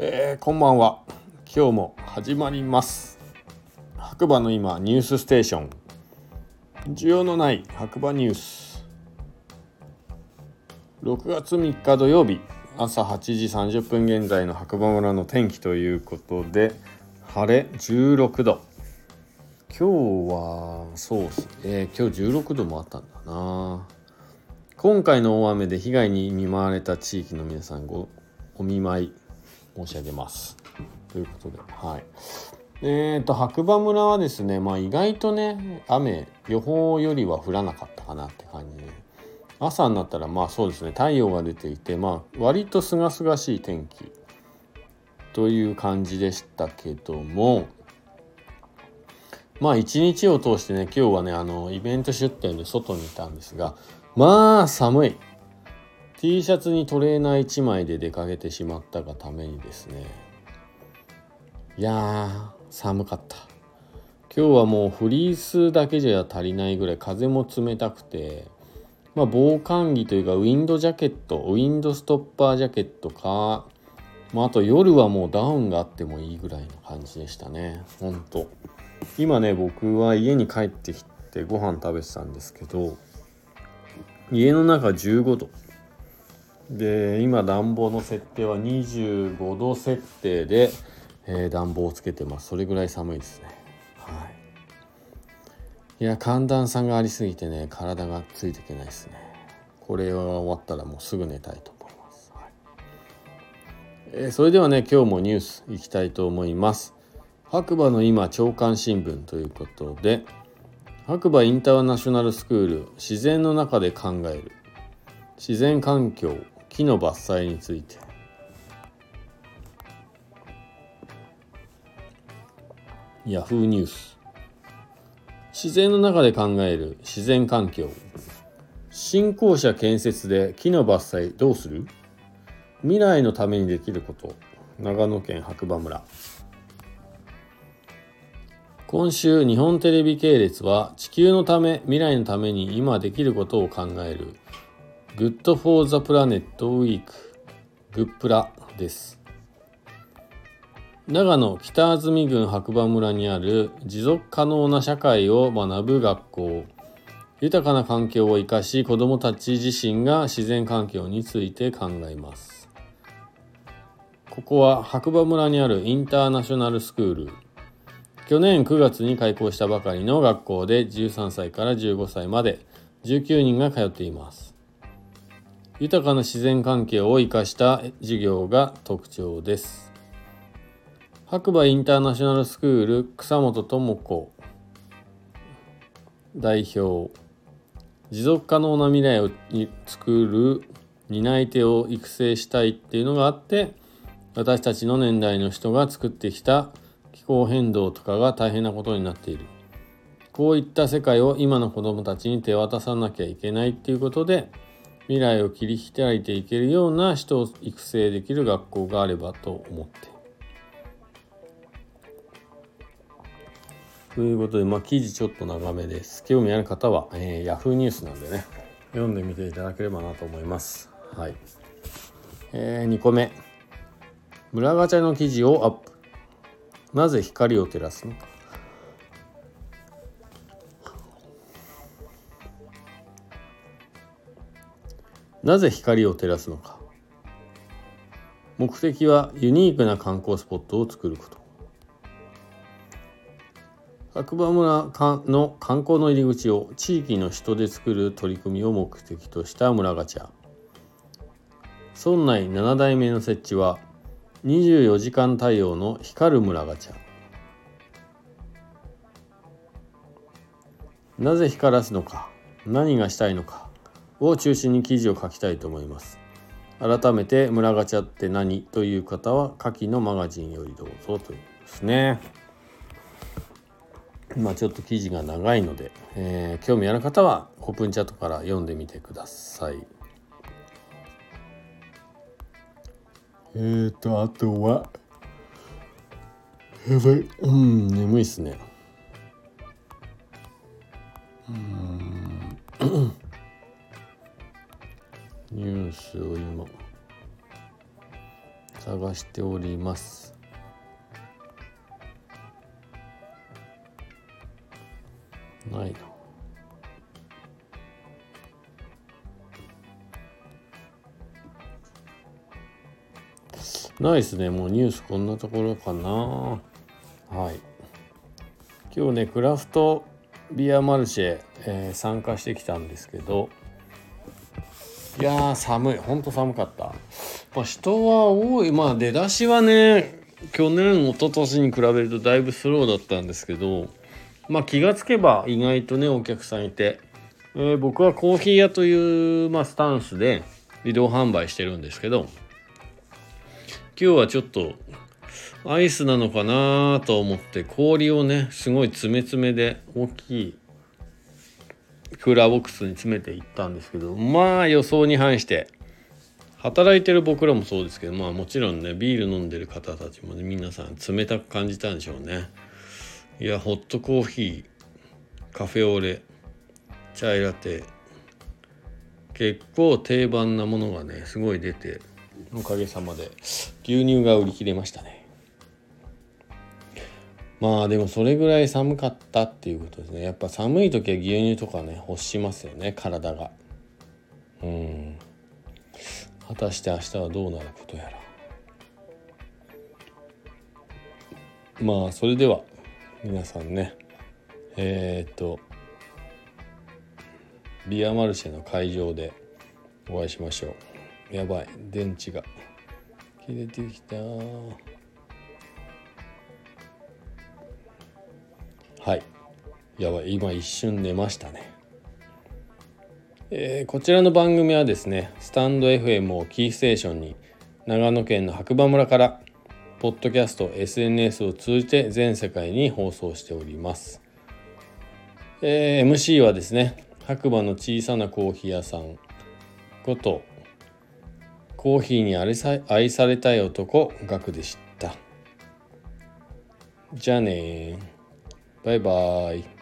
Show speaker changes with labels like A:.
A: えー、こんばんは。今日も始まります。白馬の今ニュースステーション。需要のない白馬ニュース。6月3日土曜日朝8時30分現在の白馬村の天気ということで晴れ16度。今日はそうっすね。今日16度もあったんだな。今回の大雨で被害に見舞われた地域の皆さんごお見舞い。申し上げます。ということではい。えーと白馬村はですねまあ意外とね雨予報よりは降らなかったかなって感じで。朝になったらまあそうですね太陽が出ていてまあ割と清々しい天気という感じでしたけどもまあ一日を通してね今日はねあのイベント出店で外にいたんですがまあ寒い。T シャツにトレーナー1枚で出かけてしまったがためにですね。いや寒かった。今日はもうフリースだけじゃ足りないぐらい風も冷たくてまあ防寒着というかウィンドジャケットウィンドストッパージャケットかまあ、あと夜はもうダウンがあってもいいぐらいの感じでしたね。ほんと。今ね僕は家に帰ってきてご飯食べてたんですけど家の中15度。で今暖房の設定は25度設定で、えー、暖房をつけてます。それぐらい寒いですね。はい。いや寒暖差がありすぎてね体がついていけないですね。これは終わったらもうすぐ寝たいと思います、はい。えー、それではね今日もニュースいきたいと思います。白馬の今朝刊新聞ということで白馬インターナショナルスクール自然の中で考える。自然環境木の伐採について。ヤフーニュース自然の中で考える自然環境。新校舎建設で木の伐採どうする？未来のためにできること。長野県白馬村。今週日本テレビ系列は地球のため未来のために今できることを考える Good for the Planet Week. グップラです。長野北安住郡白馬村にある持続可能な社会を学ぶ学校。豊かな環境を生かし子どもたち自身が自然環境について考えます。ここは白馬村にあるインターナショナルスクール。去年9月に開校したばかりの学校で13歳から15歳まで19人が通っています。豊かな自然環境を生かした授業が特徴です。白馬インターナショナルスクール草本智子。代表。持続可能な未来を作る担い手を育成したいっていうのがあって私たちの年代の人が作ってきた気候変動とかが大変なことになっている。こういった世界を今の子どもたちに手渡さなきゃいけないっていうことで未来を切り開いていけるような人を育成できる学校があればと思ってということで、まあ、記事ちょっと長めです。興味ある方は、えー、Yahoo ニュースなんでね、読んでみていただければなと思います。はい。えー、2個目。村ガチャの記事をアップ。なぜ光を照らすの？なぜ光を照らすのか。目的はユニークな観光スポットを作ること。白馬村の観光の入り口を地域の人で作る取り組みを目的とした村ガチャ。村内7代目の設置は24時間対応の光る村ガチャ。なぜ光らすのか。何がしたいのか。を中心に記事を書きたいと思います。改めて村ガチャって何という方は下記のマガジンよりどうぞというですね。まあちょっと記事が長いので、えー、興味ある方はオープンチャットから読んでみてください。えーと、あとは、やばい、うん、眠いっすね。うん、ニュースを今、探しております。ない。なないですね。もうニュースこんなところかな。はい。今日ねクラフトビアマルシェ、えー、参加してきたんですけどいやー寒い。ほんと寒かった、まあ、人は多い。まあ出だしはね去年一昨年に比べるとだいぶスローだったんですけどまあ気がつけば意外とねお客さんいて、えー、僕はコーヒー屋という、まあ、スタンスで移動販売してるんですけど今日はちょっとアイスなのかなと思って氷をねすごい詰め詰めで大きいクーラーボックスに詰めていったんですけどまあ予想に反して働いてる僕らもそうですけどまあもちろんねビール飲んでる方たちもね皆さん冷たく感じたんでしょうね。いやホットコーヒーカフェオレチャイラテ結構定番なものがねすごい出ておかげさまで牛乳が売り切れましたね。まあでもそれぐらい寒かったっていうことですね。やっぱ寒い時は牛乳とかね欲しますよね体が。うん。果たして明日はどうなることやら。まあそれでは皆さんねえー、っとビアマルシェの会場でお会いしましょう。やばい電池が切れてきた。はい。やばい。今一瞬寝ましたね。えー、こちらの番組はですねスタンド FM をキーステーションに長野県の白馬村からポッドキャスト SNS を通じて全世界に放送しております、えー、MC はですね白馬の小さなコーヒー屋さんことコーヒーに愛さ愛されたい男ガクでした。じゃあねバイバイ。